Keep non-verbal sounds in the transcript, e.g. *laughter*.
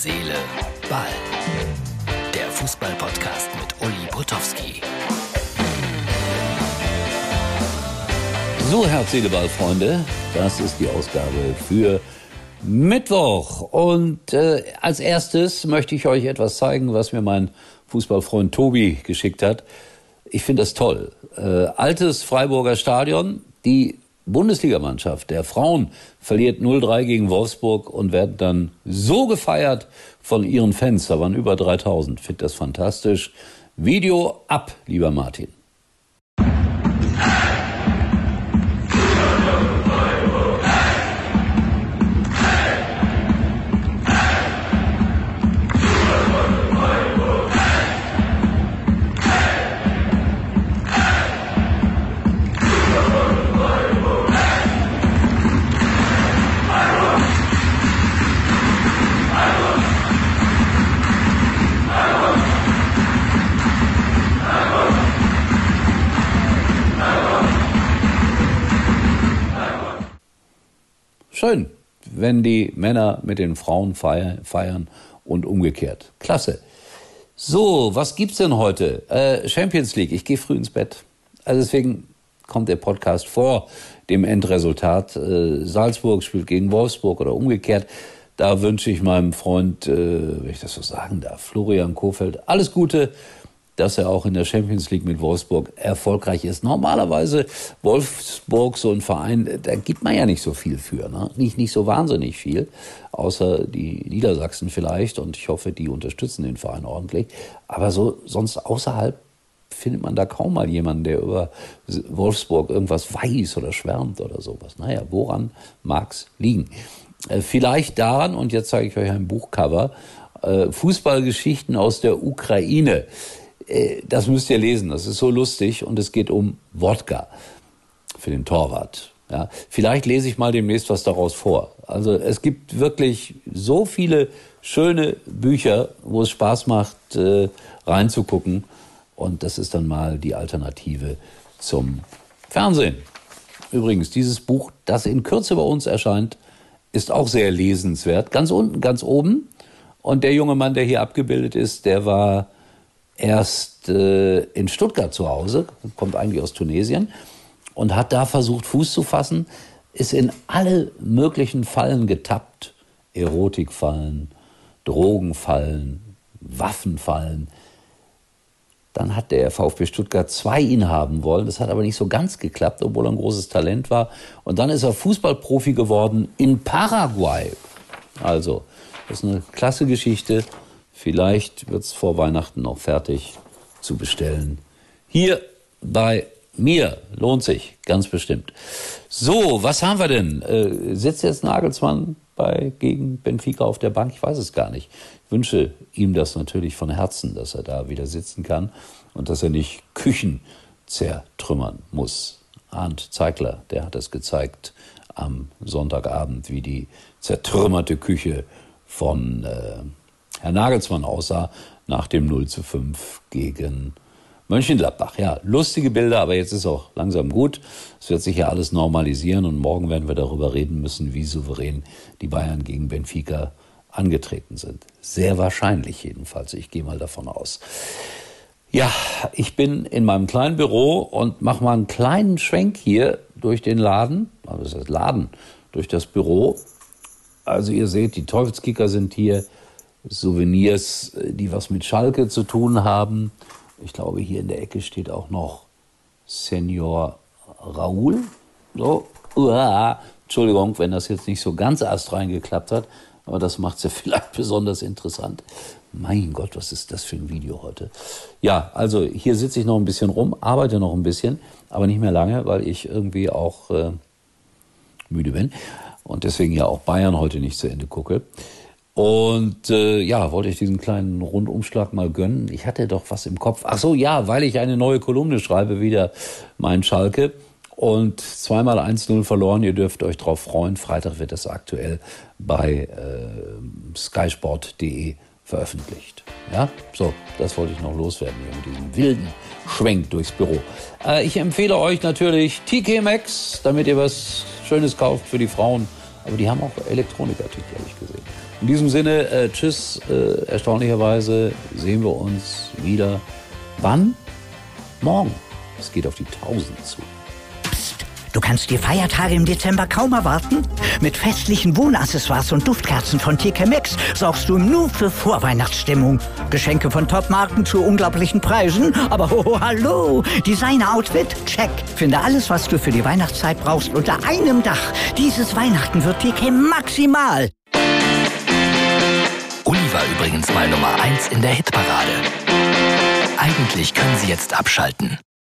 Seele, Ball. Der Fußball-Podcast mit Uli Potowski. So, Herz, Seele, Ball, Freunde. Das ist die Ausgabe für Mittwoch. Und äh, als erstes möchte ich euch etwas zeigen, was mir mein Fußballfreund Tobi geschickt hat. Ich finde das toll. Äh, altes Freiburger Stadion, die Bundesligamannschaft der Frauen verliert 0-3 gegen Wolfsburg und wird dann so gefeiert von ihren Fans. Da waren über 3000. Finde das fantastisch. Video ab, lieber Martin. Schön, wenn die Männer mit den Frauen feiern und umgekehrt. Klasse. So, was gibt's denn heute? Äh, Champions League. Ich gehe früh ins Bett. Also deswegen kommt der Podcast vor dem Endresultat. Äh, Salzburg spielt gegen Wolfsburg oder umgekehrt. Da wünsche ich meinem Freund, äh, wenn ich das so sagen darf, Florian Kofeld, alles Gute dass er auch in der Champions League mit Wolfsburg erfolgreich ist. Normalerweise Wolfsburg, so ein Verein, da gibt man ja nicht so viel für. Ne? Nicht, nicht so wahnsinnig viel, außer die Niedersachsen vielleicht. Und ich hoffe, die unterstützen den Verein ordentlich. Aber so sonst außerhalb findet man da kaum mal jemanden, der über Wolfsburg irgendwas weiß oder schwärmt oder sowas. Naja, woran mag's liegen? Äh, vielleicht daran, und jetzt zeige ich euch ein Buchcover, äh, Fußballgeschichten aus der Ukraine. Äh, das müsst ihr lesen, das ist so lustig und es geht um Wodka für den Torwart. Ja, vielleicht lese ich mal demnächst was daraus vor. Also es gibt wirklich so viele schöne Bücher, wo es Spaß macht, äh, reinzugucken. Und das ist dann mal die Alternative zum Fernsehen. Übrigens, dieses Buch, das in Kürze bei uns erscheint, ist auch sehr lesenswert. Ganz unten, ganz oben. Und der junge Mann, der hier abgebildet ist, der war erst äh, in Stuttgart zu Hause, kommt eigentlich aus Tunesien, und hat da versucht, Fuß zu fassen, ist in alle möglichen Fallen getappt. Erotikfallen, Drogenfallen, Waffenfallen. Dann hat der VfB Stuttgart zwei ihn haben wollen. Das hat aber nicht so ganz geklappt, obwohl er ein großes Talent war. Und dann ist er Fußballprofi geworden in Paraguay. Also, das ist eine klasse Geschichte. Vielleicht wird es vor Weihnachten noch fertig zu bestellen. Hier bei mir lohnt sich ganz bestimmt. So, was haben wir denn? Äh, sitzt jetzt Nagelsmann bei gegen Benfica auf der Bank? Ich weiß es gar nicht. Ich wünsche ihm das natürlich von Herzen, dass er da wieder sitzen kann und dass er nicht Küchen zertrümmern muss. Arndt Zeigler, der hat es gezeigt am Sonntagabend, wie die zertrümmerte Küche von äh, Herr Nagelsmann aussah nach dem 0 zu 5 gegen Mönchengladbach. Ja, lustige Bilder, aber jetzt ist auch langsam gut. Es wird sich ja alles normalisieren und morgen werden wir darüber reden müssen, wie souverän die Bayern gegen Benfica angetreten sind. Sehr wahrscheinlich jedenfalls. Ich gehe mal davon aus. Ja, ich bin in meinem kleinen Büro und mache mal einen kleinen Schwenk hier durch den Laden, also das Laden, durch das Büro. Also ihr seht, die Teufelskicker sind hier. Souvenirs, äh, die was mit Schalke zu tun haben. Ich glaube, hier in der Ecke steht auch noch Senior Raoul. So, uah, Entschuldigung, wenn das jetzt nicht so ganz astrein geklappt hat, aber das macht es *laughs* ja vielleicht besonders interessant. Mein Gott, was ist das für ein Video heute? Ja, also hier sitze ich noch ein bisschen rum, arbeite noch ein bisschen, aber nicht mehr lange, weil ich irgendwie auch äh, müde bin und deswegen ja auch Bayern heute nicht zu Ende gucke. Und äh, ja, wollte ich diesen kleinen Rundumschlag mal gönnen. Ich hatte doch was im Kopf. Ach so, ja, weil ich eine neue Kolumne schreibe, wieder mein Schalke. Und zweimal 1-0 verloren. Ihr dürft euch drauf freuen. Freitag wird das aktuell bei äh, skysport.de veröffentlicht. Ja, so, das wollte ich noch loswerden hier mit diesem wilden Schwenk durchs Büro. Äh, ich empfehle euch natürlich TK Maxx, damit ihr was Schönes kauft für die Frauen Aber die haben auch Elektronikartikel, habe ich gesehen. In diesem Sinne, äh, tschüss. Äh, erstaunlicherweise sehen wir uns wieder. Wann? Morgen. Es geht auf die 1000 zu. Du kannst die Feiertage im Dezember kaum erwarten? Mit festlichen Wohnaccessoires und Duftkerzen von TK Maxx sorgst du nur für Vorweihnachtsstimmung. Geschenke von Topmarken zu unglaublichen Preisen, aber hoho, hallo! Designer-Outfit? Check. Finde alles, was du für die Weihnachtszeit brauchst, unter einem Dach. Dieses Weihnachten wird TK maximal. Uli war übrigens mal Nummer 1 in der Hitparade. Eigentlich können Sie jetzt abschalten.